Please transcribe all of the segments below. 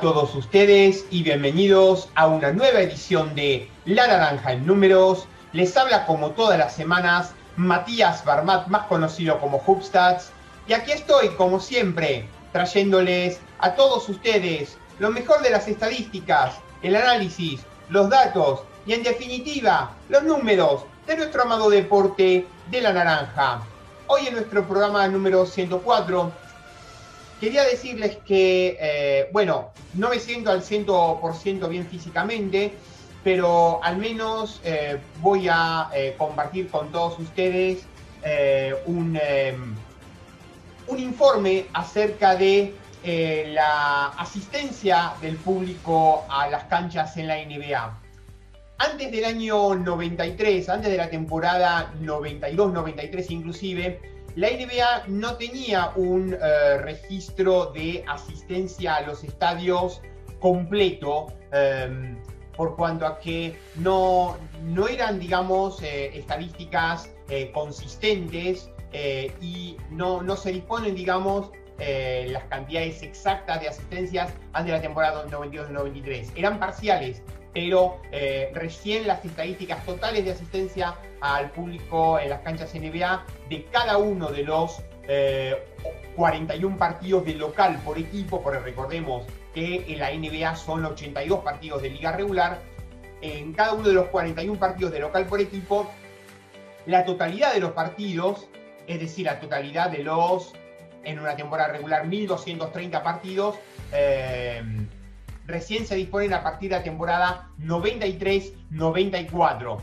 todos ustedes y bienvenidos a una nueva edición de La Naranja en Números. Les habla como todas las semanas Matías Barmat, más conocido como Hubstats. Y aquí estoy, como siempre, trayéndoles a todos ustedes lo mejor de las estadísticas, el análisis, los datos y en definitiva los números de nuestro amado deporte de la naranja. Hoy en nuestro programa número 104 quería decirles que, eh, bueno, no me siento al 100% bien físicamente, pero al menos eh, voy a eh, compartir con todos ustedes un, un, informe acerca de la asistencia del público a las canchas en la NBA. Antes del año 93, antes de la temporada 92-93 inclusive, la NBA no tenía un eh, registro de asistencia a los estadios completo, em, por cuanto a que no, no eran, digamos, eh, estadísticas eh, consistentes y no, no se disponen, digamos, las cantidades exactas de asistencias antes de la temporada 92-93. Eran parciales, pero eh, recién las estadísticas totales de asistencia al público en las canchas NBA de cada uno de los 41 eh, partidos de local por equipo, porque recordemos que en la NBA son 82 partidos de liga regular, en cada uno de los 41 partidos de local por equipo, la totalidad de los partidos, es decir, la totalidad de los, en una temporada regular, 1230 partidos, eh, recién se disponen a partir de la temporada 93-94.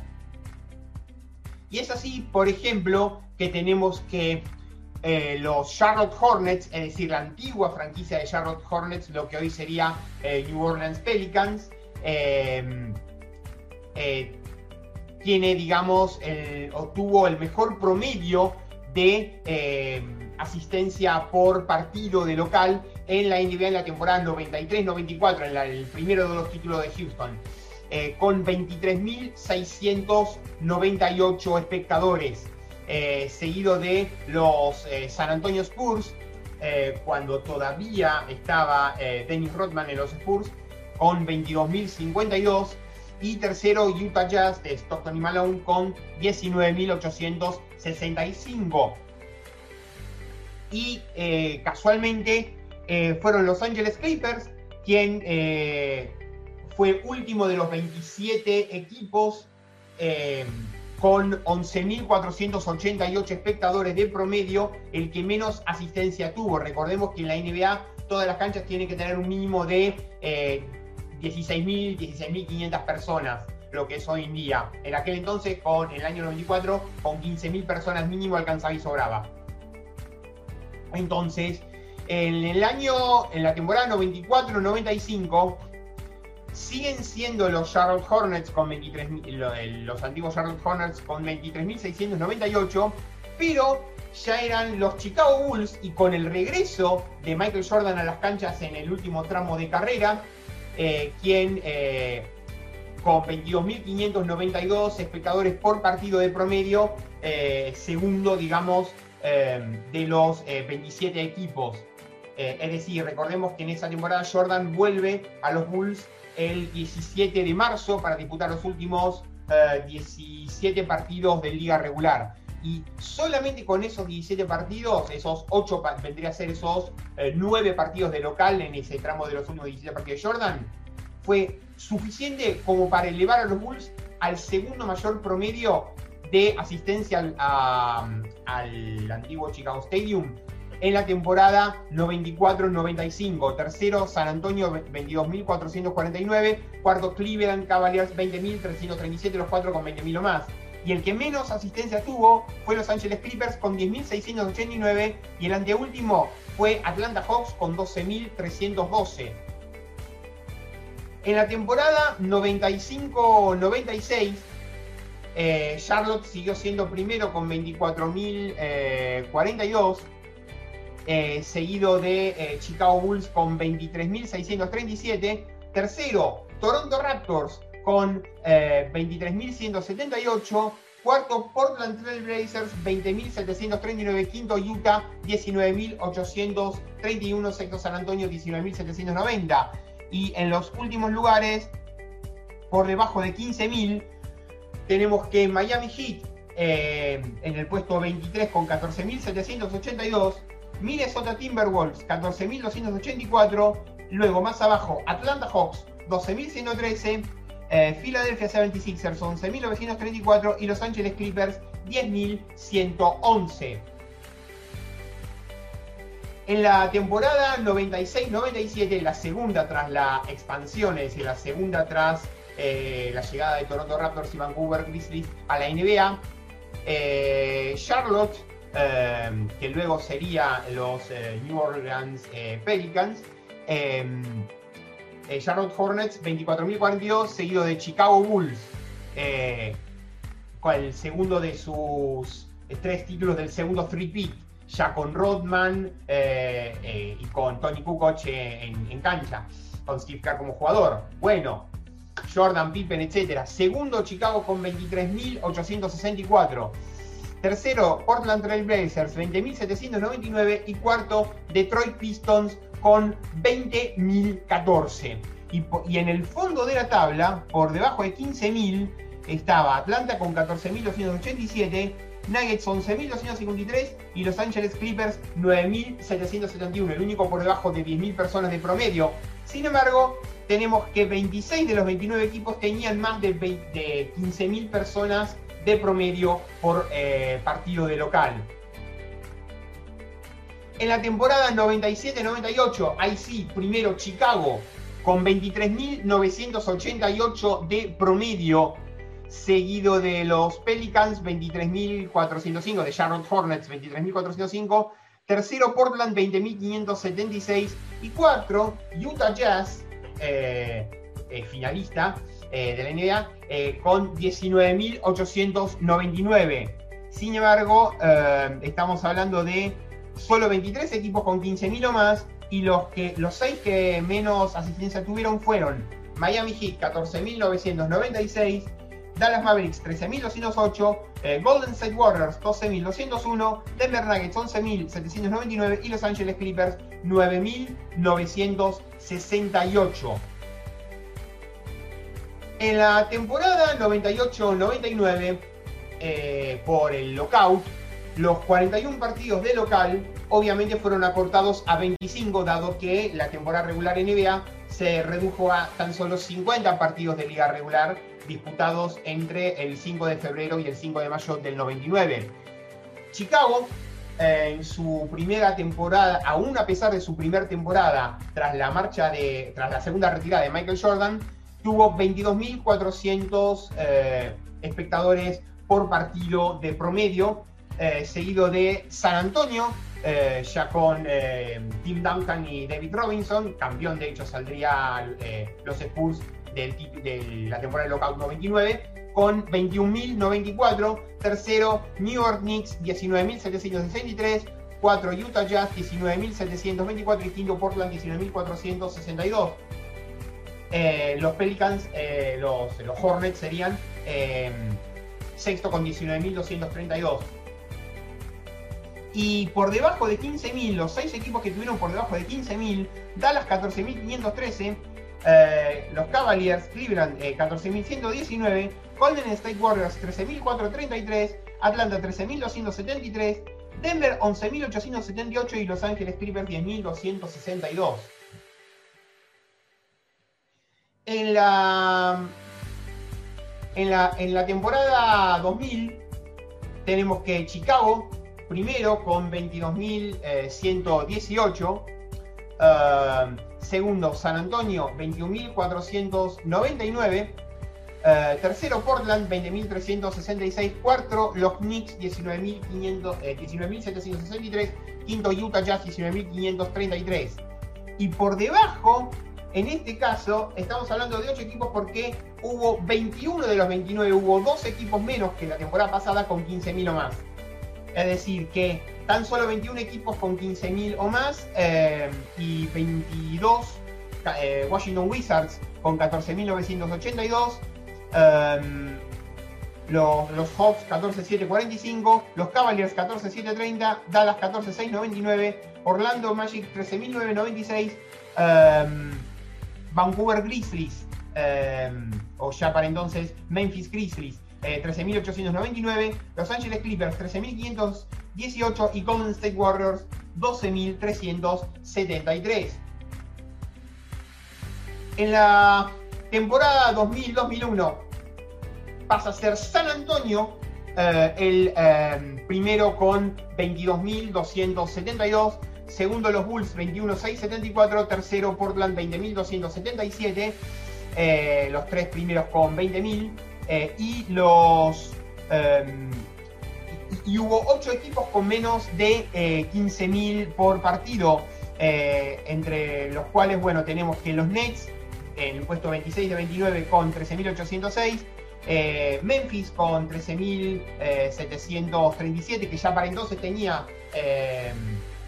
Y es así, por ejemplo, que tenemos que eh, los Charlotte Hornets, es decir, la antigua franquicia de Charlotte Hornets, lo que hoy sería eh, New Orleans Pelicans, em, eh, tiene, digamos, obtuvo el mejor promedio de em, asistencia por partido de local en la NBA en la temporada 93-94, en el primero de los títulos de Houston, eh, con 23.698 espectadores, eh, seguido de los eh, San Antonio Spurs, cuando todavía estaba Dennis Rodman en los Spurs, con 22.052 y tercero Utah Jazz de Stockton y Malone con 19.865 y casualmente eh, fueron Los Angeles Clippers quien eh, fue último de los 27 equipos con 11.488 espectadores de promedio, el que menos asistencia tuvo. Recordemos que en la NBA todas las canchas tienen que tener un mínimo de 16.000, 16.500 personas lo que es hoy en día. En aquel entonces, con el año 94, con 15.000 personas mínimo alcanzaba y sobraba. Entonces, en el año, en la temporada 94-95, siguen siendo los Charlotte Hornets con 23, los antiguos Charlotte Hornets con 23.698, pero ya eran los Chicago Bulls y con el regreso de Michael Jordan a las canchas en el último tramo de carrera, eh, quien eh, con 22.592 espectadores por partido de promedio, eh, segundo, digamos, de los 27 eh, equipos. Eh, es decir, recordemos que en esa temporada Jordan vuelve a los Bulls el 17 de marzo para disputar los últimos 17 eh, partidos de liga regular. Y solamente con esos 17 partidos, esos 8 vendría a ser esos 9 partidos de local en ese tramo de los últimos 17 partidos de Jordan, fue suficiente como para elevar a los Bulls al segundo mayor promedio de asistencia al, antiguo Chicago Stadium en la temporada 94-95. Tercero, San Antonio 22.449. Cuarto, Cleveland Cavaliers 20.337, los cuatro con 20.000 o más. Y el que menos asistencia tuvo fue Los Angeles Clippers con 10.689 y el anteúltimo fue Atlanta Hawks con 12.312. En la temporada 95-96 eh, Charlotte siguió siendo primero con 24.042, eh, seguido de eh, Chicago Bulls con 23.637. Tercero, Toronto Raptors con 23.178. Cuarto, Portland Trail Blazers 20.739. Quinto, Utah 19.831. Sexto, San Antonio 19.790. Y en los últimos lugares, por debajo de 15.000, tenemos que Miami Heat eh, en el puesto 23 con 14.782, Minnesota Timberwolves 14.284, luego más abajo Atlanta Hawks 12.113, eh, Philadelphia 76ers 11.934 y Los Angeles Clippers 10.111. En la temporada 96-97, la segunda tras la expansión, es decir, la segunda tras eh, la llegada de Toronto Raptors y Vancouver Grizzlies a la NBA, eh, Charlotte, eh, que luego sería los New Orleans Pelicans, Charlotte Hornets 24.042, seguido de Chicago Bulls, con el segundo de sus tres títulos del segundo three-peat ya con Rodman eh, eh, y con Tony Kukoc en, cancha, con Steve Kerr como jugador. Bueno, Jordan, Pippen, etc. Segundo, Chicago con 23.864. Tercero, Portland Trail Blazers, 20.799. Y cuarto, Detroit Pistons con 20.014. Y, en el fondo de la tabla, por debajo de 15.000, estaba Atlanta con 14.287. Nuggets 11.253 y Los Angeles Clippers 9.771, el único por debajo de 10.000 personas de promedio. Sin embargo, tenemos que 26 de los 29 equipos tenían más de, 15.000 personas de promedio por eh, partido de local. En la temporada 97-98, ahí sí, primero Chicago con 23.988 de promedio seguido de los Pelicans 23.405, de Charlotte Hornets 23.405, tercero Portland 20.576 y cuatro Utah Jazz, eh, eh, finalista eh, de la NBA, con 19.899. Sin embargo, estamos hablando de solo 23 equipos con 15.000 o más y los, que, los 6 que menos asistencia tuvieron fueron Miami Heat 14.996, Dallas Mavericks 13.208, eh, Golden State Warriors 12.201, Denver Nuggets 11.799 y Los Angeles Clippers 9.968. En la temporada 98-99, eh, por el lockout, los 41 partidos de local obviamente fueron acortados a 25, dado que la temporada regular NBA se redujo a tan solo 50 partidos de liga regular disputados entre el 5 de febrero y el 5 de mayo del 99. Chicago, eh, en su primera temporada, aún a pesar de su primera temporada, tras la marcha de, tras la segunda retirada de Michael Jordan, tuvo 22.400 eh, espectadores por partido de promedio, eh, seguido de San Antonio, ya con Tim Duncan y David Robinson, campeón de hecho saldría los Spurs de la temporada de Lockout 99 con 21.094. Tercero, New York Knicks 19.763. 4 Utah Jazz 19.724 y quinto Portland 19.462. Eh, los Pelicans, eh, los, Hornets serían eh, sexto con 19.232. Y por debajo de 15.000, los 6 equipos que tuvieron por debajo de 15.000, Dallas 14.513, eh, los Cavaliers, Cleveland 14.119, eh, Golden State Warriors 13.433, Atlanta 13.273, Denver 11.878 y Los Ángeles Clippers 10.262. En la, en la, en la temporada 2000 tenemos que Chicago primero con 22.118. Segundo, San Antonio, 21.499. Eh, tercero, Portland, 20.366. Cuarto, los Knicks, 19.763. Eh, Quinto, Utah Jazz, 19.533. Y por debajo, en este caso, estamos hablando de 8 equipos porque hubo 21 de los 29, hubo 2 equipos menos que la temporada pasada con 15.000 o más. Es decir, que tan solo 21 equipos con 15.000 o más eh, y 22 eh, Washington Wizards con 14.982. Em, los, los Hawks 14.745, los Cavaliers 14.730, Dallas 14.699, Orlando Magic 13.996, em, Vancouver Grizzlies, o ya para entonces Memphis Grizzlies, 13.899, Los Angeles Clippers 13.518 y Golden State Warriors 12.373. En la temporada 2000-2001 pasa a ser San Antonio eh, el eh, primero con 22.272, segundo los Bulls 21.674, tercero Portland 20.277, eh, los tres primeros con 20.000 y los y, hubo ocho equipos con menos de 15.000 por partido, entre los cuales bueno tenemos que los Nets en el puesto 26 de 29 con 13.806. Eh, Memphis con 13.737, que ya para entonces tenía, eh,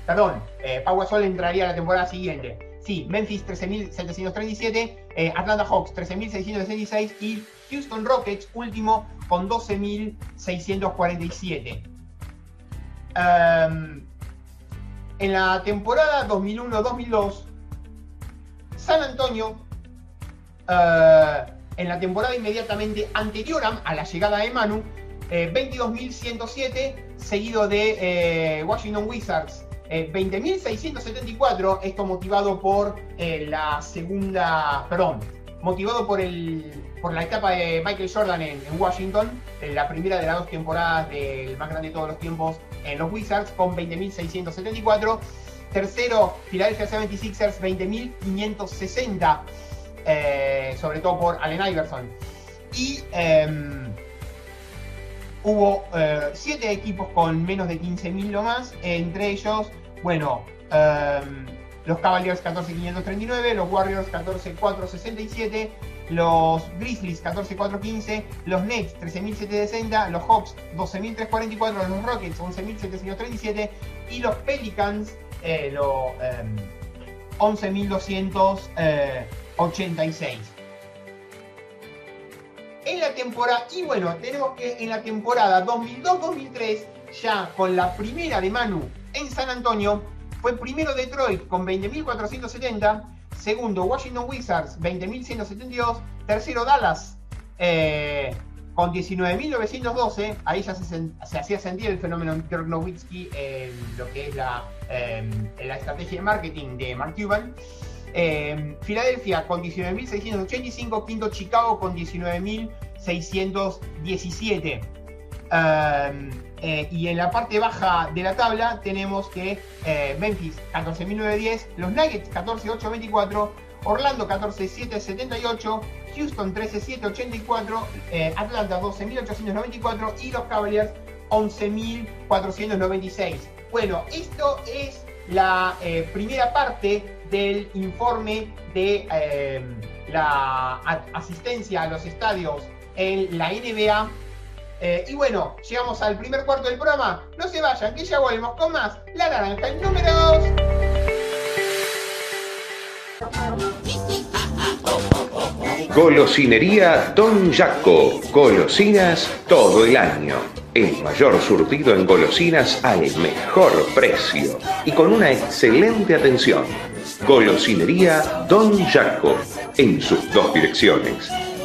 perdón, eh, Pau Gasol entraría la temporada siguiente. Sí, Memphis 13.737, eh, Atlanta Hawks 13.666 y Houston Rockets último con 12.647. Em, en la temporada 2001-2002, San Antonio eh, en la temporada inmediatamente anterior a, la llegada de Manu, 22.107, eh, seguido de eh, Washington Wizards, 20.674, esto motivado por la segunda, perdón, motivado por, el, por la etapa de Michael Jordan en, Washington, la primera de las dos temporadas del más grande de todos los tiempos en los Wizards, con 20.674. Tercero, Philadelphia 76ers, 20.560. Eh, sobre todo por Allen Iverson. Y em, hubo eh, siete equipos con menos de 15.000 o más, entre ellos, bueno, em, los Cavaliers 14.539, los Warriors 14.467, los Grizzlies 14.415, los Nets 13.760, los Hawks 12.344, los Rockets 11.737 y los Pelicans eh, 11.200 em, 86. En la temporada, y bueno, tenemos que en la temporada 2002-2003, ya con la primera de Manu en San Antonio, fue primero Detroit con 20.470, segundo Washington Wizards 20.172, tercero Dallas eh, con 19.912, ahí ya se, hacía sentir el fenómeno Dirk Nowitzki en lo que es la, eh, la estrategia de marketing de Mark Cuban. Eh, Filadelfia con 19.685, quinto Chicago con 19.617. Em, eh, y en la parte baja de la tabla tenemos que eh, Memphis 14.910, los Nuggets 14.824, Orlando 14.778, Houston 13.784, Atlanta 12.894 y los Cavaliers 11.496. Bueno, esto es la primera parte del informe de eh, la asistencia a los estadios en la NBA. Eh, y bueno, llegamos al primer cuarto del programa. No se vayan, que ya volvemos con más La Naranja en números. Golosinería Don Jaco. Golosinas todo el año. El mayor surtido en golosinas al mejor precio y con una excelente atención Golosinería Don Jaco, en sus dos direcciones.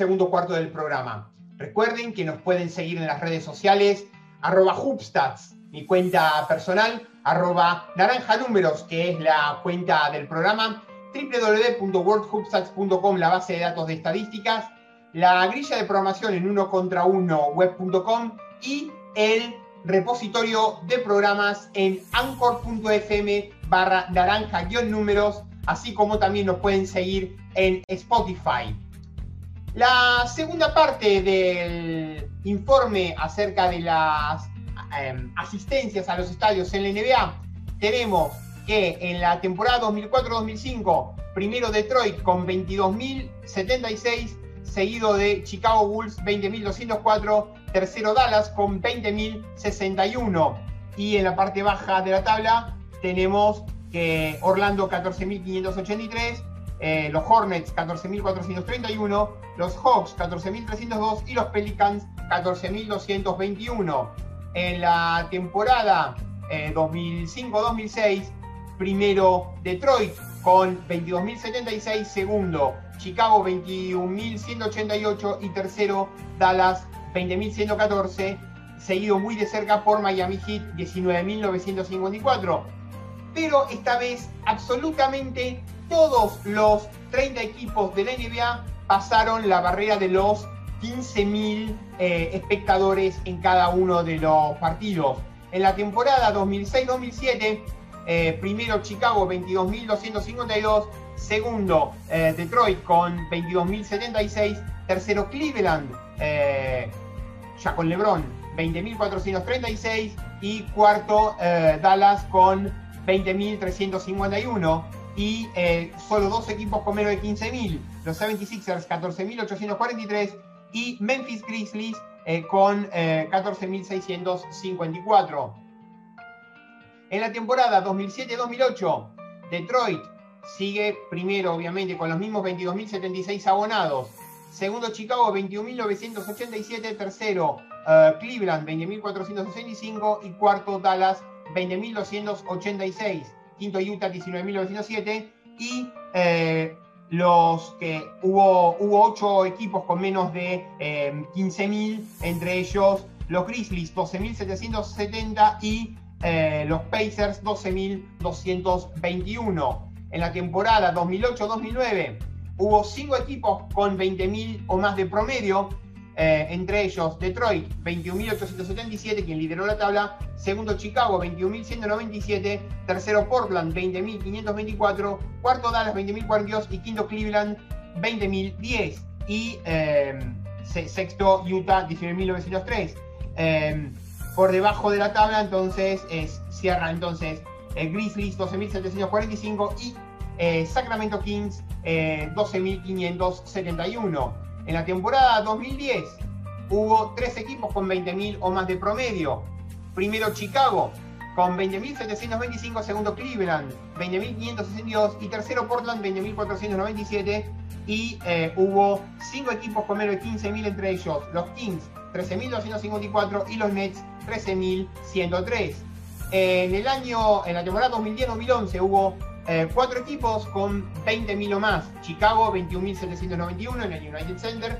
Segundo cuarto del programa. Recuerden que nos pueden seguir en las redes sociales, arroba Hubstats, mi cuenta personal, arroba naranja números, que es la cuenta del programa, www.worldhubstats.com, la base de datos de estadísticas, la grilla de programación en uno contra uno web.com y el repositorio de programas en anchor.fm barra naranja-números, así como también nos pueden seguir en Spotify. La segunda parte del informe acerca de las em, asistencias a los estadios en la NBA, tenemos que en la temporada 2004-2005, primero Detroit con 22.076, seguido de Chicago Bulls 20.204, tercero Dallas con 20.061. Y en la parte baja de la tabla tenemos que Orlando 14.583, eh, los Hornets 14.431, los Hawks 14.302 y los Pelicans 14.221. En la temporada 2005-2006, eh, primero Detroit con 22.076, segundo Chicago 21.188 y tercero Dallas 20.114, seguido muy de cerca por Miami Heat 19.954. Pero esta vez absolutamente todos los 30 equipos de la NBA pasaron la barrera de los 15.000 eh, espectadores en cada uno de los partidos. En la temporada 2006-2007, eh, primero Chicago 22.252, segundo eh, Detroit con 22.076, tercero Cleveland, eh, ya con LeBron 20.436 y cuarto Dallas con 20.351 y solo dos equipos con menos de 15.000, los 76ers 14.843 y Memphis Grizzlies con 14.654. En la temporada 2007-2008, Detroit sigue primero, obviamente, con los mismos 22.076 abonados. Segundo, Chicago, 21.987. Tercero, uh, Cleveland, 20.465. Y cuarto, Dallas, 20.286. Quinto, Utah, 19.907. Y eh, los que hubo, hubo ocho equipos con menos de 15.000, eh, entre ellos los Grizzlies, 12.770 y eh, los Pacers, 12.221 en la temporada 2008-2009 hubo cinco equipos con 20.000 o más de promedio, eh, entre ellos Detroit 21.877, quien lideró la tabla, segundo Chicago 21.197, tercero Portland 20.524, cuarto Dallas 20.042 y quinto Cleveland 20.010 y eh, sexto Utah 19.903. Eh, por debajo de la tabla entonces es, cierra entonces eh, Grizzlies 12.745 y eh, Sacramento Kings 12.571. Eh, en la temporada 2010 hubo tres equipos con 20.000 o más de promedio. Primero Chicago con 20.725, segundo Cleveland 20.562 y tercero Portland 20.497 y hubo cinco equipos con menos de 15.000 entre ellos, los Kings 13.254 y los Nets 13.103. En el año, en la temporada 2010-2011 hubo eh, cuatro equipos con 20.000 o más. Chicago 21.791 en el United Center.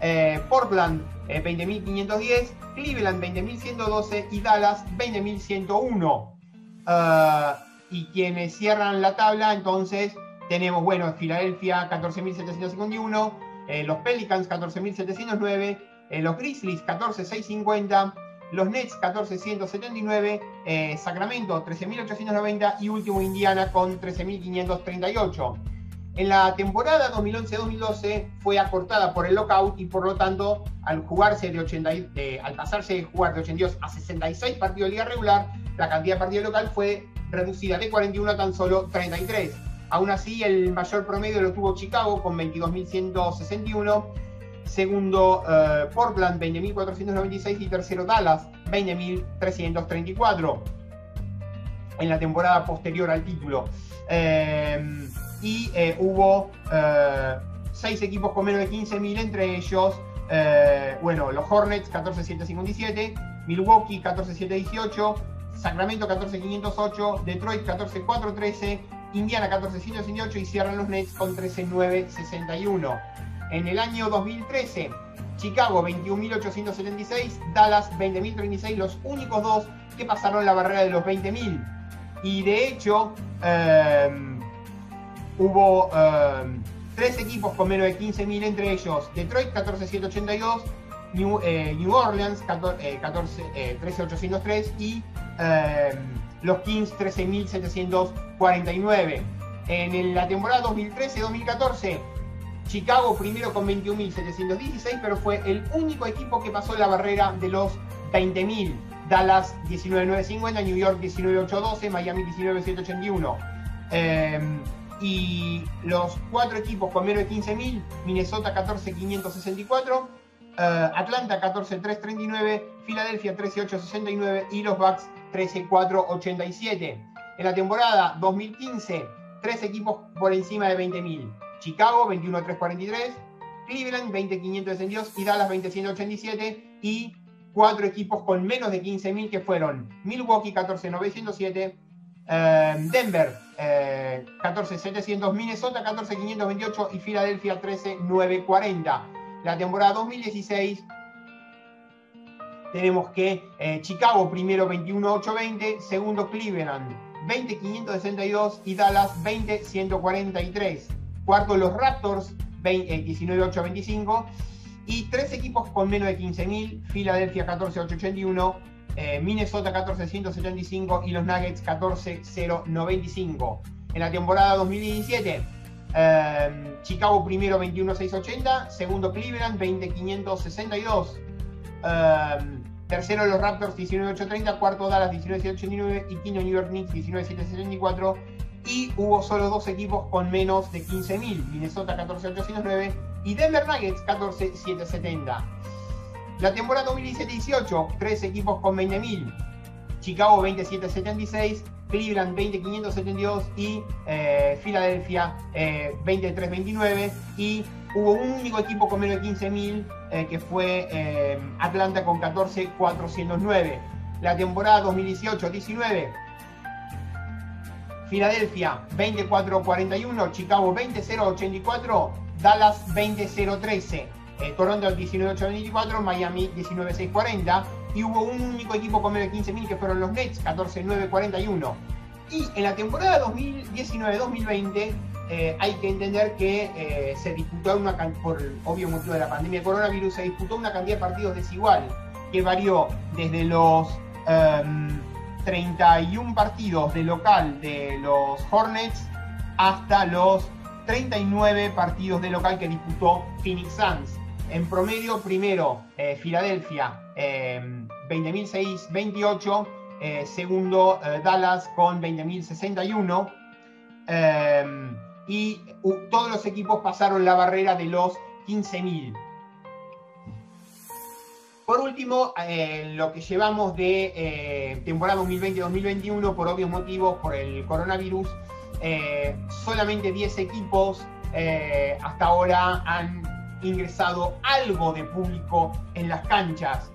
Eh, Portland 20.510. Eh, Cleveland 20.112 y Dallas 20.101. y quienes cierran la tabla entonces tenemos, bueno, Filadelfia 14.751. los Pelicans 14.709. los Grizzlies 14.650 los Nets 1479, eh, Sacramento 13.890 y último Indiana con 13.538. En la temporada 2011-2012 fue acortada por el lockout y por lo tanto al jugarse de 80, al pasarse de jugar de 82 a 66 partidos de liga regular, la cantidad de partidos local fue reducida de 41 a tan solo 33. Aún así, el mayor promedio lo tuvo Chicago con 22.161 segundo eh, Portland 20.496 y tercero Dallas 20.334 en la temporada posterior al título. Eh, y eh, hubo seis equipos con menos de 15.000, entre ellos, bueno, los Hornets 14.757, Milwaukee 14.718, Sacramento 14.508, Detroit 14.413, Indiana 14.118 y cierran los Nets con 13.961. En el año 2013, Chicago 21.876, Dallas 20.036, los únicos dos que pasaron la barrera de los 20.000. Y de hecho, em, hubo em, tres equipos con menos de 15.000, entre ellos Detroit 14.782, New, eh, New Orleans 14, 13.803 eh, y em, los Kings 13.749. En la temporada 2013-2014, Chicago primero con 21.716, pero fue el único equipo que pasó la barrera de los 20.000. Dallas 19.950, New York 19.812, Miami 19.781. Em, y los cuatro equipos con menos de 15.000, Minnesota 14.564, eh, Atlanta 14.339, Filadelfia 13.869 y los Bucks 13.487. En la temporada 2015, tres equipos por encima de 20.000. Chicago 21.343, Cleveland 20.562 y Dallas 20.187 y cuatro equipos con menos de 15.000 que fueron Milwaukee 14.907, eh, Denver 14.700, eh, Minnesota 14.528 y Filadelfia 13.940. La temporada 2016 tenemos que eh, Chicago primero 21.820, segundo Cleveland 20.562 y Dallas 20.143. Cuarto los Raptors 19.825 y tres equipos con menos de 15.000, Filadelfia 14.881, eh, Minnesota 14.175 y los Nuggets 14.095. En la temporada 2017, eh, Chicago primero 21.680, segundo Cleveland 20.562, eh, tercero los Raptors 19.830, cuarto Dallas 19.789 y quinto New York Knicks 19.774 y hubo solo dos equipos con menos de 15.000, Minnesota 14.809 y Denver Nuggets 14.770. La temporada 2017-18, tres equipos con 20.000, Chicago 27.76, Cleveland 20.572 y eh, Filadelfia eh, 23.29 y hubo un único equipo con menos de 15.000 eh, que fue eh, Atlanta con 14.409. La temporada 2018-19 Filadelfia 24-41, Chicago 20-0-84, Dallas 20-0-13, eh, Toronto 19-8-24, Miami 19-6-40 y hubo un único equipo con menos de 15.000 que fueron los Nets 14-9-41. Y en la temporada 2019-2020 eh, hay que entender que eh, se disputó una por el obvio motivo de la pandemia de coronavirus, se disputó una cantidad de partidos desigual que varió desde los 31 partidos de local de los Hornets hasta los 39 partidos de local que disputó Phoenix Suns. En promedio, primero, eh, Filadelfia, eh, 20.628. Eh, segundo, eh, Dallas con 20.061. y todos los equipos pasaron la barrera de los 15.000. Por último, eh, lo que llevamos de eh, temporada 2020-2021, por obvios motivos, por el coronavirus, eh, solamente 10 equipos hasta ahora han ingresado algo de público en las canchas,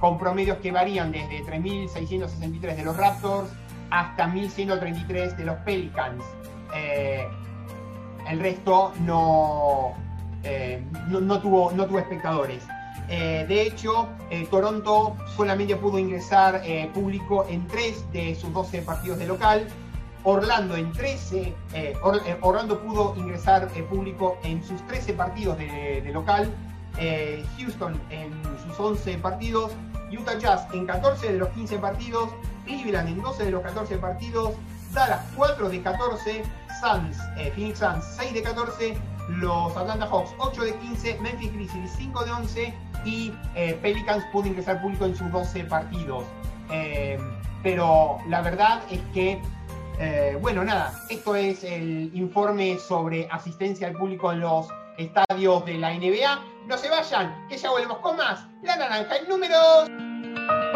con promedios que varían desde 3.663 de los Raptors hasta 1.133 de los Pelicans. el resto no, no, tuvo, no tuvo espectadores. Eh, de hecho, eh, Toronto solamente pudo ingresar eh, público en 3 de sus 12 partidos de local. Orlando en 13, Orlando pudo ingresar público en sus 13 partidos de, de local. Houston en sus 11 partidos. Utah Jazz en 14 de los 15 partidos. Cleveland en 12 de los 14 partidos. Dallas 4 de 14. Suns, Phoenix Suns 6 de 14 los Atlanta Hawks 8 de 15, Memphis Grizzlies 5 de 11 y eh, Pelicans pudo ingresar público en sus 12 partidos. Eh, pero la verdad es que, eh, bueno, nada, esto es el informe sobre asistencia al público en los estadios de la NBA. No se vayan, que ya volvemos con más. La naranja en números.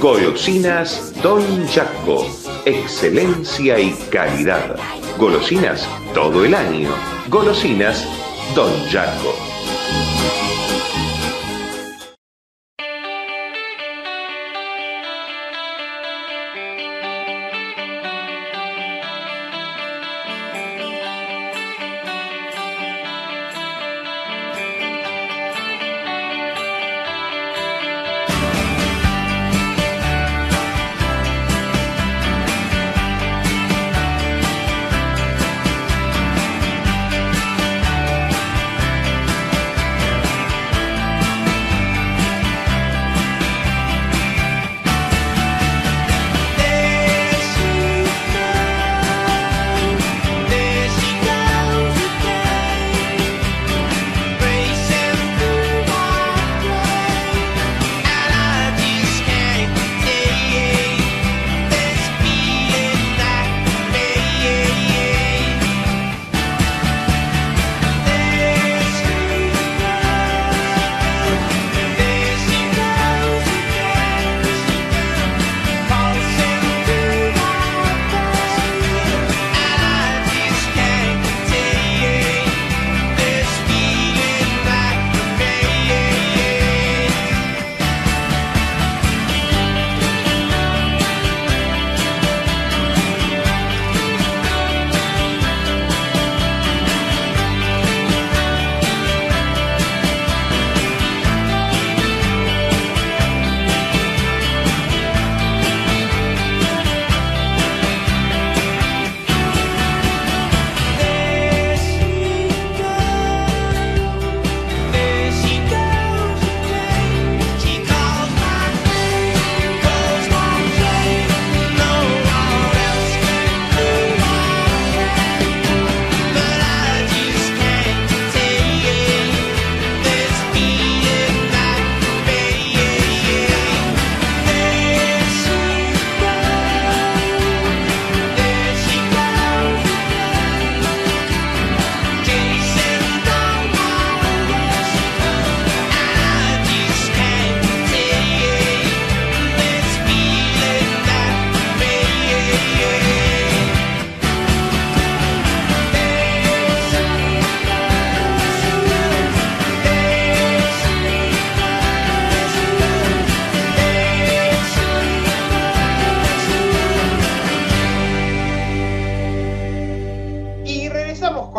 Golosinas Don Jaco, excelencia y calidad. Golosinas todo el año. Golosinas Don Jaco.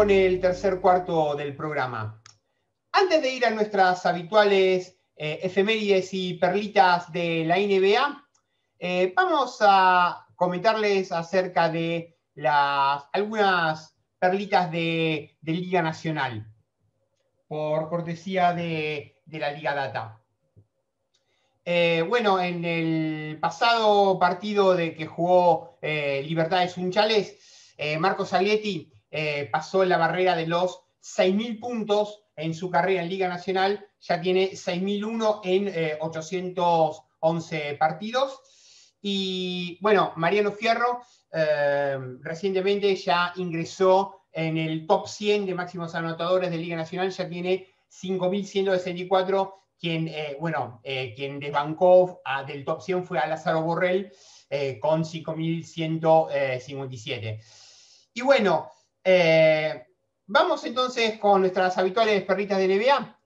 Tercer cuarto del programa. Antes de ir a nuestras habituales eh, efemérides y perlitas de la NBA, eh, vamos a comentarles acerca de algunas perlitas de, Liga Nacional, por cortesía de, la Liga Data. Eh, bueno, en el pasado partido de que jugó Libertades Unchales, Marcos Alietti eh, pasó la barrera de los 6.000 puntos en su carrera en Liga Nacional, ya tiene 6.001 en 811 eh, partidos. Y bueno, Mariano Fierro eh, recientemente ya ingresó en el top 100 de máximos anotadores de Liga Nacional, ya tiene 5.164, quien, bueno, quien desbancó del top 100 fue a Lázaro Borrell con 5.157. Y bueno, eh, vamos entonces con nuestras habituales perritas de NBA.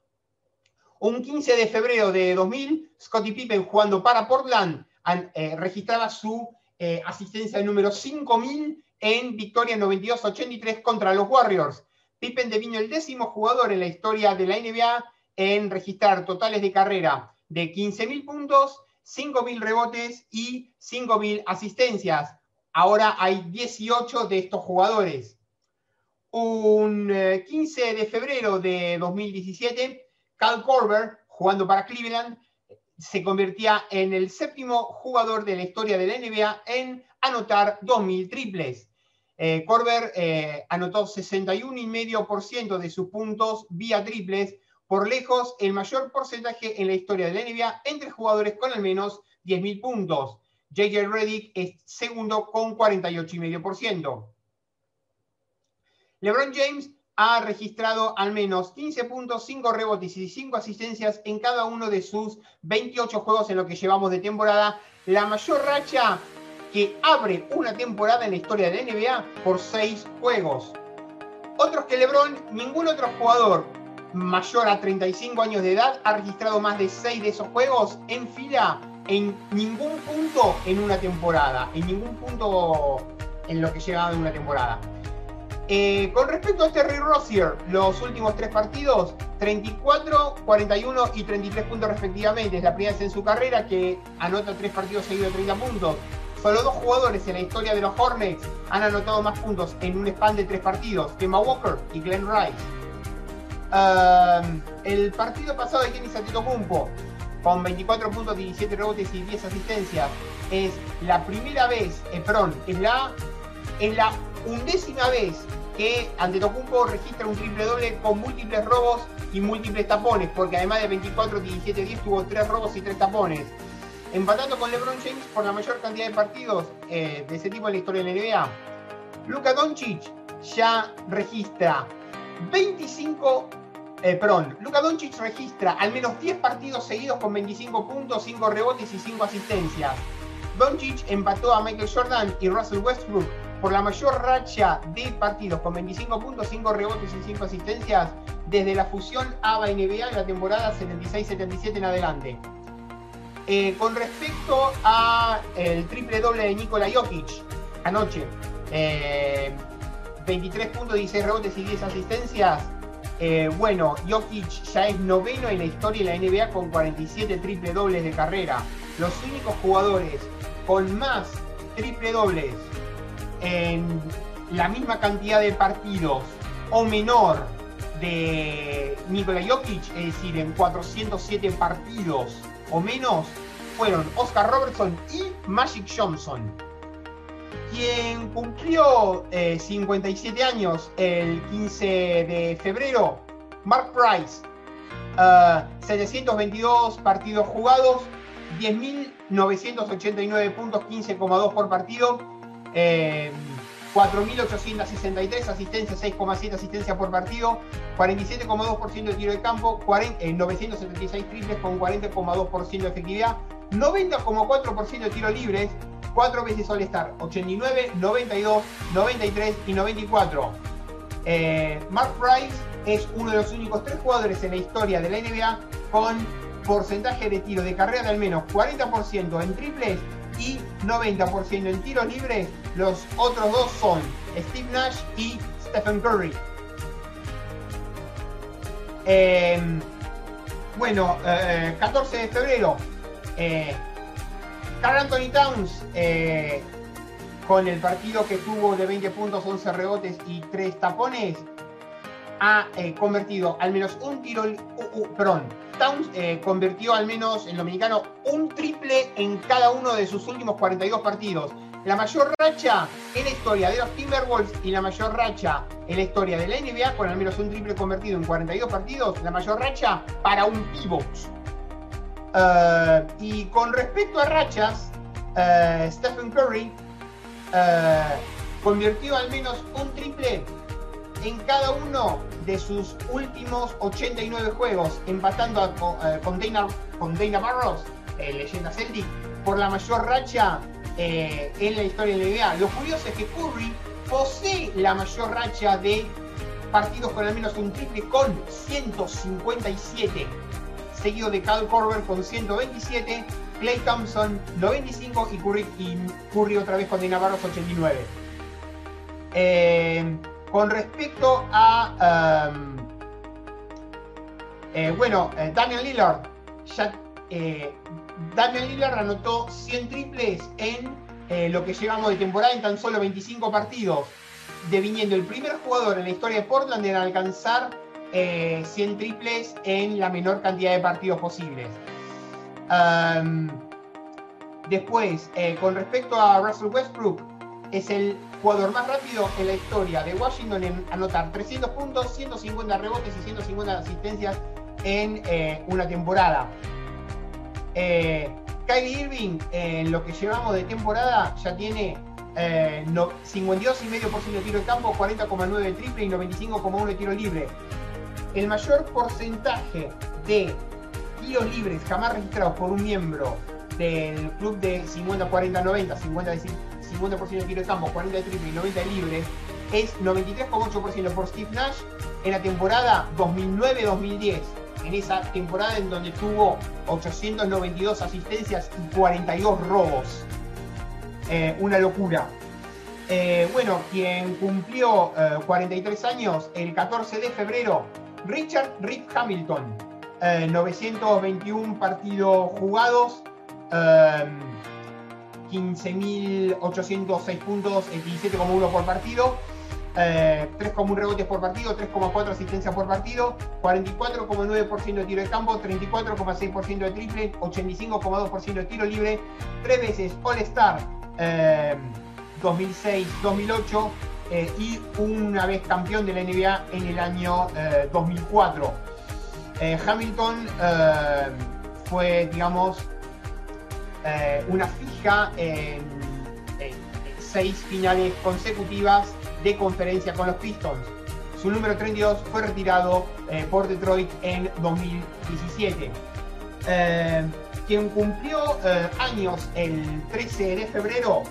Un 15 de febrero de 2000, Scottie Pippen jugando para Portland eh, registraba su eh, asistencia número 5000 en victoria 92-83 contra los Warriors. Pippen devino el décimo jugador en la historia de la NBA en registrar totales de carrera de 15.000 puntos, 5.000 rebotes y 5.000 asistencias. Ahora hay 18 de estos jugadores un 15 eh, de febrero de 2017, Cal Corber, jugando para Cleveland, se convertía en el séptimo jugador de la historia de la NBA en anotar 2.000 triples. Eh, Corber eh, anotó 61,5% de sus puntos vía triples, por lejos el mayor porcentaje en la historia de la NBA entre jugadores con al menos 10.000 puntos. JJ Redick es segundo con 48,5%. LeBron James ha registrado al menos 15 puntos, 5 rebotes y 5 asistencias en cada uno de sus 28 juegos en lo que llevamos de temporada. La mayor racha que abre una temporada en la historia de la NBA por 6 juegos. Otros que LeBron, ningún otro jugador mayor a 35 años de edad ha registrado más de 6 de esos juegos en fila en ningún punto en una temporada, en ningún punto en lo que llegaba de una temporada. Eh, con respecto a Terry Rozier, los últimos tres partidos, 34, 41 y 33 puntos respectivamente. Es la primera vez en su carrera que anota tres partidos seguidos de 30 puntos. Solo dos jugadores en la historia de los Hornets han anotado más puntos en un span de tres partidos, Kemba Walker y Glenn Rice el partido pasado de Kenny Antetokounmpo, con 24 puntos, 17 rebotes y 10 asistencias, es la primera vez, eh, perdón, es la, es la undécima vez que Antetokounmpo registra un triple doble con múltiples robos y múltiples tapones, porque además de 24, 17, 10 tuvo 3 robos y 3 tapones. Empatando con LeBron James por la mayor cantidad de partidos eh, de ese tipo en la historia de la NBA. Luka Doncic ya registra 25 eh, perdón, Luka Doncic registra al menos 10 partidos seguidos con 25 puntos, 5 rebotes y 5 asistencias. Doncic empató a Michael Jordan y Russell Westbrook por la mayor racha de partidos con 25 puntos, 5 rebotes y 5 asistencias desde la fusión ABA-NBA en la temporada 76-77 en adelante. Eh, con respecto al triple doble de Nikola Jokic anoche, 23 eh, puntos, 16 rebotes y 10 asistencias, eh, bueno, Jokic ya es noveno en la historia de la NBA con 47 triple dobles de carrera. Los únicos jugadores con más triple dobles en la misma cantidad de partidos o menor de Nikola Jokic, es decir, en 407 partidos o menos, fueron Oscar Robertson y Magic Johnson quien cumplió 57 eh, años el 15 de febrero, Mark Price. 722 uh, partidos jugados, 10.989 puntos, 15,2 por partido, 4.863 eh, asistencias, 6,7 asistencias por partido, 47,2% de tiro de campo, 976 eh, triples con 40,2% de efectividad, 90,4% de tiro libres, cuatro veces All-Star, 89, 92, 93 y 94. Eh, Mark Price es uno de los únicos tres jugadores en la historia de la NBA con porcentaje de tiro de carrera de al menos 40% en triples y 90% en tiros libres. Los otros dos son Steve Nash y Stephen Curry. Em, bueno, 14 eh, de febrero, eh, Carl Anthony Towns, eh, con el partido que tuvo de 20 puntos, 11 rebotes y 3 tapones, ha eh, convertido al menos un tiro, perdón, Towns eh, convirtió al menos en dominicano un triple en cada uno de sus últimos 42 partidos. La mayor racha en la historia de los Timberwolves y la mayor racha en la historia de la NBA, con al menos un triple convertido en 42 partidos, la mayor racha para un pivot. Eh, y con respecto a rachas, eh, Stephen Curry convirtió al menos un triple en cada uno de sus últimos 89 juegos, empatando con, Dana, con Dana Barros, leyenda Celtic, por la mayor racha en la historia de la NBA. Lo curioso es que Curry posee la mayor racha de partidos con al menos un triple con 157 seguido de Cal Corber con 127, Clay Thompson 95 y Curry, y Curry otra vez con Dina Barros 89. Eh, con respecto a, um, eh, bueno, eh, Damian Lillard, ya, Damian Lillard anotó 100 triples en lo que llevamos de temporada en tan solo 25 partidos, deviniendo el primer jugador en la historia de Portland en alcanzar 100 eh, triples en la menor cantidad de partidos posibles. después, eh, con respecto a Russell Westbrook, es el jugador más rápido en la historia de Washington en anotar 300 puntos, 150 rebotes y 150 asistencias en eh, una temporada. Eh, Kylie Irving, en lo que llevamos de temporada, ya tiene eh, 52,5% de tiro de campo, 40,9% de triple y 95,1% de tiro libre. El mayor porcentaje de tiros libres jamás registrados por un miembro del club de 50-40-90, 50%, de tiro de campo, 40 de triple y 90 de libre, es 93,8% por Steve Nash en la temporada 2009-2010. En esa temporada en donde tuvo 892 asistencias y 42 robos. Eh, una locura. Eh, bueno, quien cumplió 43 eh, años el 14 de febrero, Richard Rick Hamilton. 921 partidos jugados, 15.806 puntos, 17,1 por partido. 3,1 rebotes por partido, 3,4 asistencias por partido, 44,9% de tiro de campo, 34,6% de triple, 85,2% de tiro libre, tres veces All-Star 2006, 2008 eh, y una vez campeón de la NBA en el año 2004. Eh, eh, Hamilton fue, digamos, una fija en, seis finales consecutivas de conferencia con los Pistons. Su número 32 fue retirado por Detroit en 2017 quien cumplió años el 13 de febrero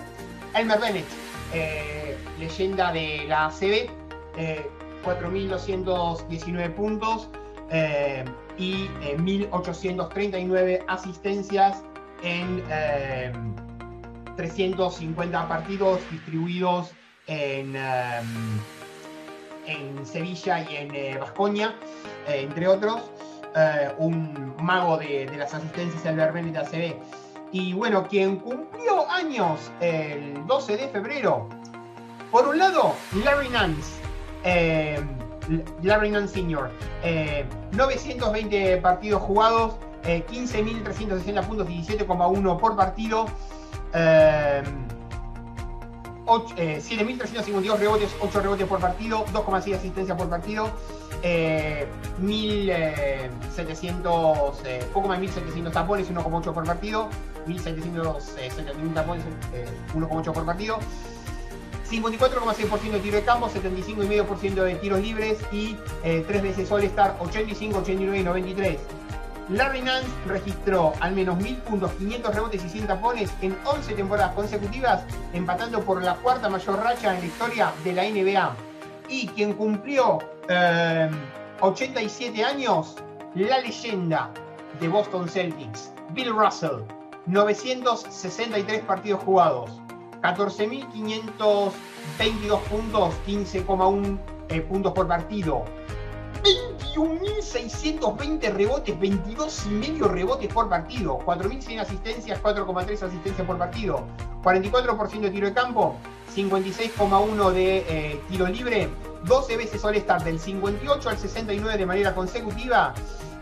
Elmer Bennett, eh, leyenda de la ACB, 4.219 eh, puntos eh, y 1.839 asistencias en 350 partidos distribuidos en, en Sevilla y en Vascoña, entre otros. un mago de, de las asistencias, Elmer Bennett ACB. Y bueno, quien cumplió años el 12 de febrero, por un lado, Larry Nance. Eh, Larry Nance Sr. 920 eh, partidos jugados, 15.360 eh, puntos, 17,1 por partido. 7.352 rebotes, 8 rebotes por partido, 2,6 asistencias por partido, 1.700, poco más de 1.700 tapones, 1,8 por partido, 1.771 tapones, 1,8 por partido. 54,6% de tiro de campo, 75,5% de tiros libres y eh, tres veces All-Star 85, 89 y 93. Larry Nance registró al menos 1000 puntos, 500 rebotes y 100 tapones en 11 temporadas consecutivas, empatando por la cuarta mayor racha en la historia de la NBA. Y quien cumplió 87 eh, años, la leyenda de Boston Celtics, Bill Russell, 963 partidos jugados, 14.522 puntos, 15,1 eh, puntos por partido. 21.620 rebotes, 22 y medio rebotes por partido, 4.100 asistencias, 4,3 asistencias por partido, 44% de tiro de campo, 56,1 de eh, tiro libre, 12 veces All-Star del 58 al 69 de manera consecutiva,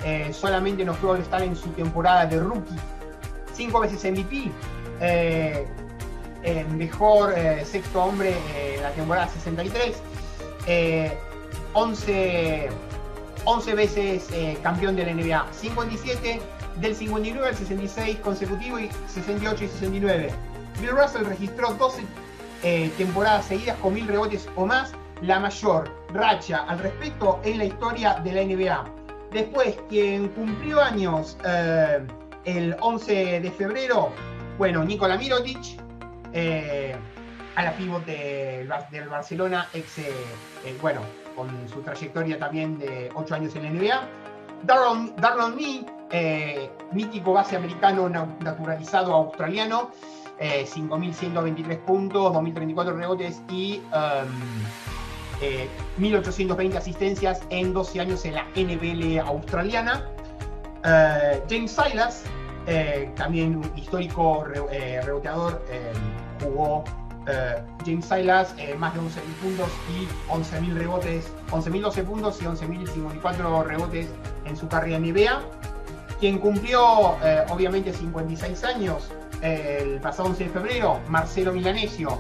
eh, solamente no fue All-Star en su temporada de rookie, 5 veces MVP, mejor eh, sexto hombre en la temporada 63, 11, 11 veces eh, campeón de la NBA, 57 del 59 al 66 consecutivo y 68 y 69. Bill Russell registró 12 eh, temporadas seguidas con mil rebotes o más, la mayor racha al respecto en la historia de la NBA. Después, quien cumplió años el 11 de febrero, bueno, Nikola Mirotic, eh, a la pívot del Barcelona, ex, eh, eh, bueno, con su trayectoria también de 8 años en la NBA. Darren, Darren Lee, mítico base americano naturalizado australiano, 5.123 puntos, 2.034 rebotes y 1.820 asistencias en 12 años en la NBL australiana. James Silas, eh, también histórico eh, reboteador, eh, James Silas, más de 11.000 puntos y 11.000 rebotes, 11.012 puntos y 11.054 rebotes en su carrera en NBA. quien cumplió eh, obviamente 56 años el pasado 11 de febrero, Marcelo Milanesio,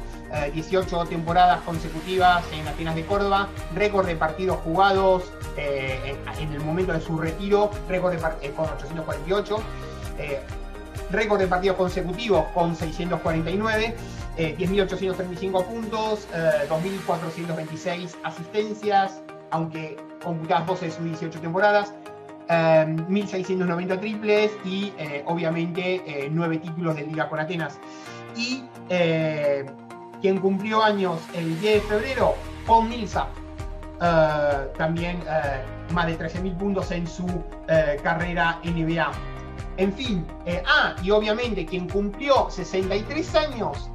18 temporadas consecutivas en Atenas de Córdoba, récord de partidos jugados en el momento de su retiro, récord de con 848 récord de partidos consecutivos con 649, 10.835 puntos, 2.426 asistencias, aunque computadas 12 de sus 18 temporadas, 1.690 em, triples y eh, obviamente 9 eh, títulos de liga con Atenas. Y eh, quien cumplió años el 10 de febrero, Paul Millsap, también más de 13.000 puntos en su carrera NBA. En fin, ah, y obviamente quien cumplió 63 años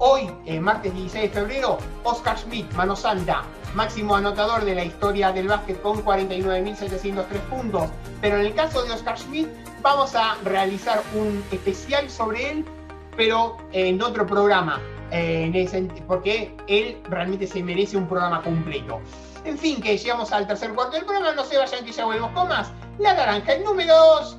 hoy, martes 16 de febrero, Oscar Schmidt, mano santa, máximo anotador de la historia del básquet con 49.703 puntos. Pero en el caso de Oscar Schmidt, vamos a realizar un especial sobre él, pero en otro programa, porque él realmente se merece un programa completo. En fin, que llegamos al tercer cuarto del programa, no se vayan que ya volvemos con más. La naranja, el número 2.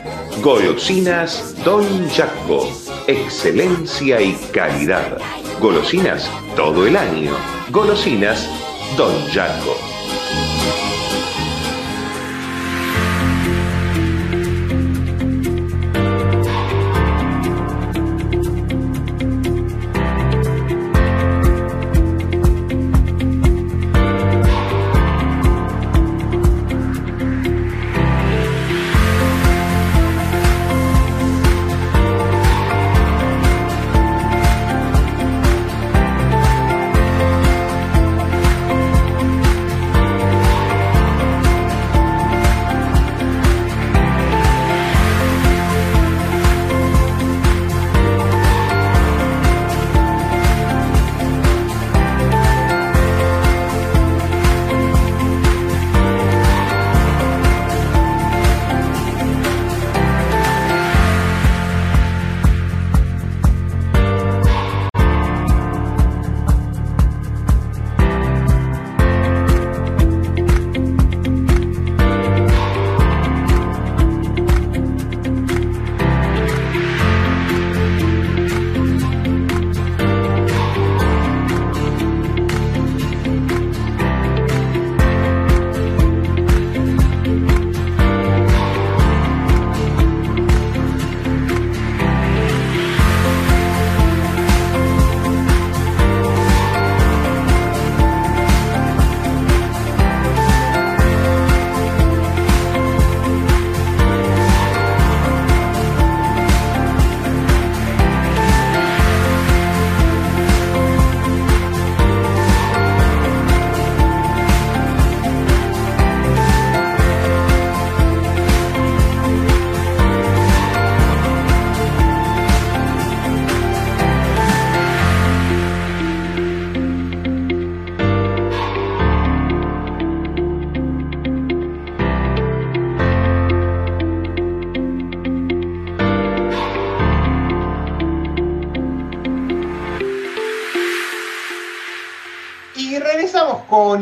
Golosinas Don Jaco, excelencia y calidad. Golosinas todo el año. Golosinas Don Jaco.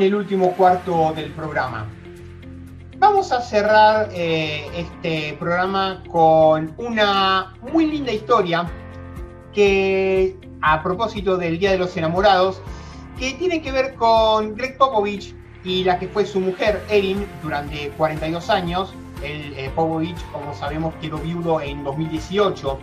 El último cuarto del programa. Vamos a cerrar eh, este programa con una muy linda historia que, a propósito del Día de los Enamorados, que tiene que ver con Greg Popovich y la que fue su mujer, Erin, durante 42 años. El, eh, Popovich, como sabemos, quedó viudo en 2018.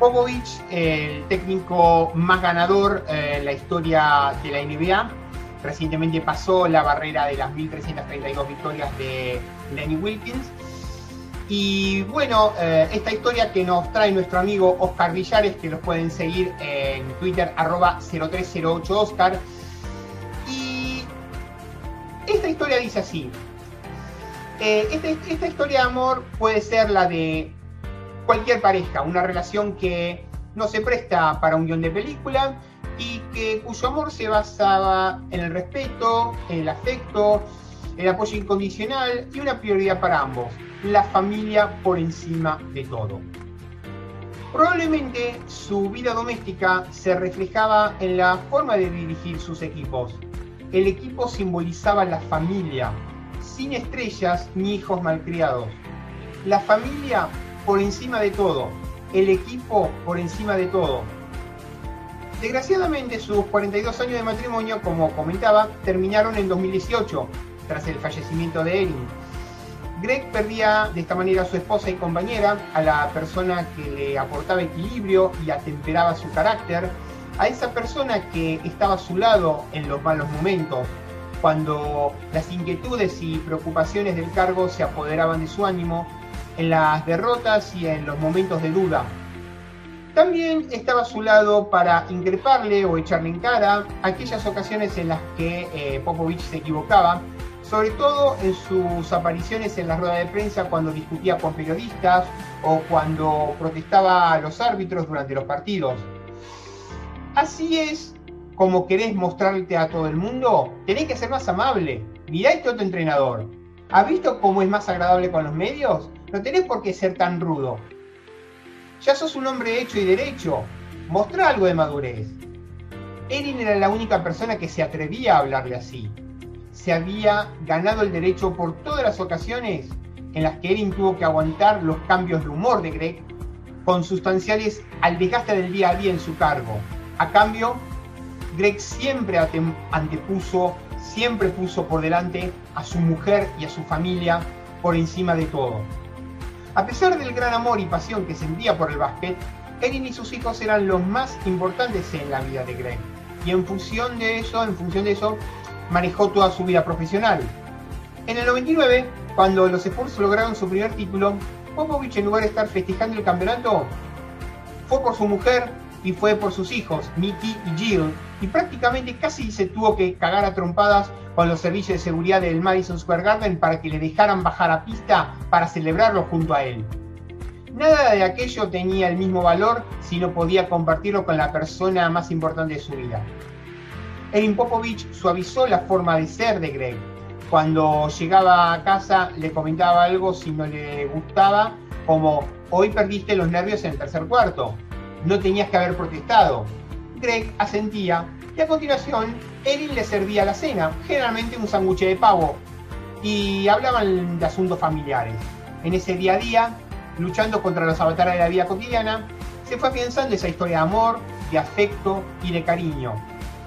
Popovich, el técnico más ganador eh, en la historia de la NBA, Recientemente pasó la barrera de las 1.332 victorias de Lenny Wilkins. Y bueno, eh, esta historia que nos trae nuestro amigo Oscar Villares, que los pueden seguir en Twitter arroba 0308Oscar. Y esta historia dice así. Eh, este, esta historia de amor puede ser la de cualquier pareja, una relación que no se presta para un guion de película y que cuyo amor se basaba en el respeto, en el afecto, el apoyo incondicional y una prioridad para ambos, la familia por encima de todo. Probablemente su vida doméstica se reflejaba en la forma de dirigir sus equipos. El equipo simbolizaba la familia, sin estrellas ni hijos malcriados. La familia por encima de todo, el equipo por encima de todo. Desgraciadamente sus 42 años de matrimonio, como comentaba, terminaron en 2018, tras el fallecimiento de Erin. Greg perdía de esta manera a su esposa y compañera, a la persona que le aportaba equilibrio y atemperaba su carácter, a esa persona que estaba a su lado en los malos momentos, cuando las inquietudes y preocupaciones del cargo se apoderaban de su ánimo, en las derrotas y en los momentos de duda. También estaba a su lado para increparle o echarle en cara aquellas ocasiones en las que eh, Popovich se equivocaba, sobre todo en sus apariciones en la rueda de prensa cuando discutía con periodistas o cuando protestaba a los árbitros durante los partidos. Así es como querés mostrarte a todo el mundo, tenés que ser más amable. Mirá este otro entrenador. ¿Has visto cómo es más agradable con los medios? No tenés por qué ser tan rudo. Ya sos un hombre hecho y derecho. Mostrá algo de madurez. Erin era la única persona que se atrevía a hablarle así. Se había ganado el derecho por todas las ocasiones en las que Erin tuvo que aguantar los cambios de humor de Greg, consustanciales al desgaste del día a día en su cargo. A cambio, Greg siempre antepuso, siempre puso por delante a su mujer y a su familia por encima de todo. A pesar del gran amor y pasión que sentía por el básquet, Erin y sus hijos eran los más importantes en la vida de Greg. Y en función de eso, en función de eso, manejó toda su vida profesional. En el 99, cuando los Spurs lograron su primer título, Popovich en lugar de estar festejando el campeonato, fue por su mujer y fue por sus hijos, Mickey y Jill, y prácticamente casi se tuvo que cagar a trompadas con los servicios de seguridad del Madison Square Garden para que le dejaran bajar a pista para celebrarlo junto a él. Nada de aquello tenía el mismo valor si no podía compartirlo con la persona más importante de su vida. Erin Popovich suavizó la forma de ser de Greg. Cuando llegaba a casa le comentaba algo si no le gustaba, como hoy perdiste los nervios en el tercer cuarto, no tenías que haber protestado. Greg asentía y a continuación Erin le servía la cena, generalmente un sándwich de pavo, y hablaban de asuntos familiares. En ese día a día, luchando contra los avatares de la vida cotidiana, se fue afianzando esa historia de amor, de afecto y de cariño.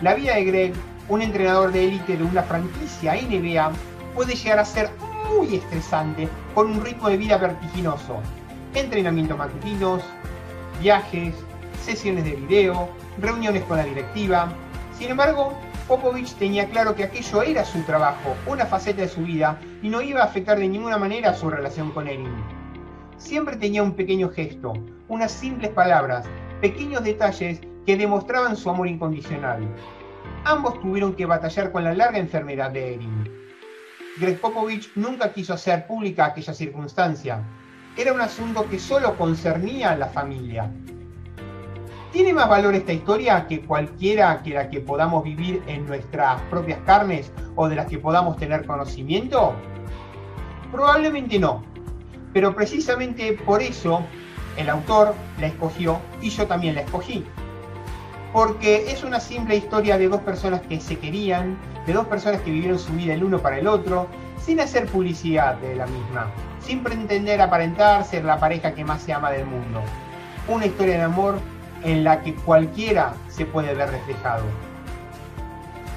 La vida de Greg, un entrenador de élite de una franquicia NBA, puede llegar a ser muy estresante con un ritmo de vida vertiginoso. Entrenamientos matutinos, viajes, sesiones de video, reuniones con la directiva, sin embargo, Popovich tenía claro que aquello era su trabajo, una faceta de su vida, y no iba a afectar de ninguna manera su relación con Erin. Siempre tenía un pequeño gesto, unas simples palabras, pequeños detalles que demostraban su amor incondicional. Ambos tuvieron que batallar con la larga enfermedad de Erin. Greg Popovich nunca quiso hacer pública aquella circunstancia. Era un asunto que solo concernía a la familia. ¿Tiene más valor esta historia que cualquiera que la que podamos vivir en nuestras propias carnes o de las que podamos tener conocimiento? Probablemente no, pero precisamente por eso el autor la escogió y yo también la escogí. Porque es una simple historia de dos personas que se querían, de dos personas que vivieron su vida el uno para el otro, sin hacer publicidad de la misma, sin pretender aparentar ser la pareja que más se ama del mundo. Una historia de amor en la que cualquiera se puede ver reflejado.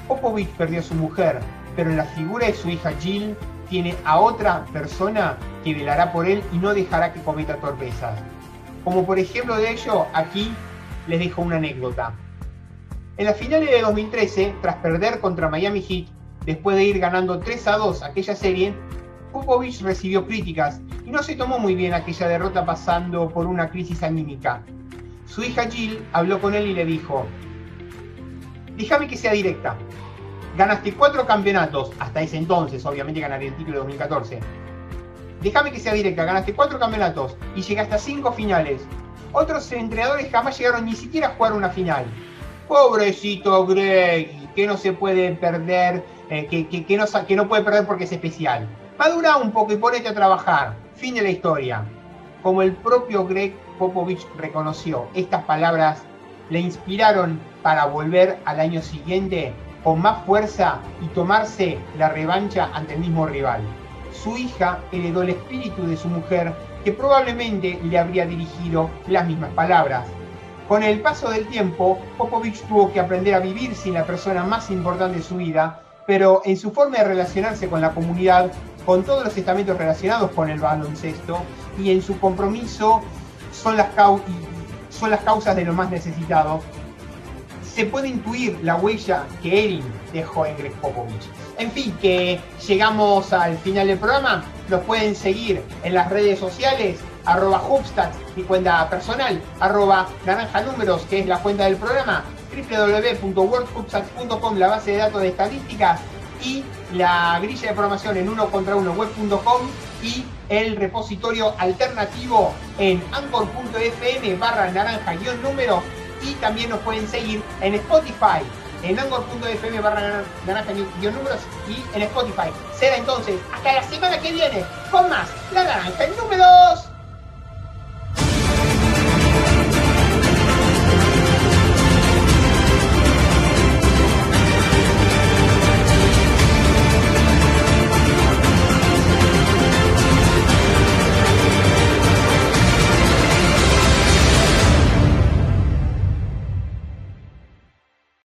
Popovich perdió a su mujer, pero en la figura de su hija Jill tiene a otra persona que velará por él y no dejará que cometa torpezas. Como por ejemplo de ello, aquí les dejo una anécdota. En las finales de 2013, tras perder contra Miami Heat, después de ir ganando 3 a 2 aquella serie, Popovich recibió críticas y no se tomó muy bien aquella derrota pasando por una crisis anímica. Su hija Jill habló con él y le dijo, déjame que sea directa. Ganaste cuatro campeonatos, hasta ese entonces, obviamente ganaría el título de 2014. déjame que sea directa, ganaste cuatro campeonatos y llegaste a cinco finales. Otros entrenadores jamás llegaron ni siquiera a jugar una final. Pobrecito Greg, que no se puede perder, eh, que, no, que no puede perder porque es especial. Madura un poco y ponete a trabajar. Fin de la historia. Como el propio Greg Popovich reconoció, estas palabras le inspiraron para volver al año siguiente con más fuerza y tomarse la revancha ante el mismo rival. Su hija heredó el espíritu de su mujer que probablemente le habría dirigido las mismas palabras. Con el paso del tiempo, Popovich tuvo que aprender a vivir sin la persona más importante de su vida, pero en su forma de relacionarse con la comunidad, con todos los estamentos relacionados con el baloncesto y en su compromiso son las, causas de lo más necesitado, se puede intuir la huella que Erin dejó en Greg Popovich. En fin, que llegamos al final del programa. Nos pueden seguir en las redes sociales, arroba Hubstats, mi cuenta personal, arroba que es la cuenta del programa, www.worldhubstats.com, la base de datos de estadísticas y la grilla de programación en uno contra uno web.com y el repositorio alternativo en anchor.fm barra naranja guion número y también nos pueden seguir en Spotify en anchor.fm barra naranja guion números y en Spotify. Será entonces hasta la semana que viene con más La Naranja números.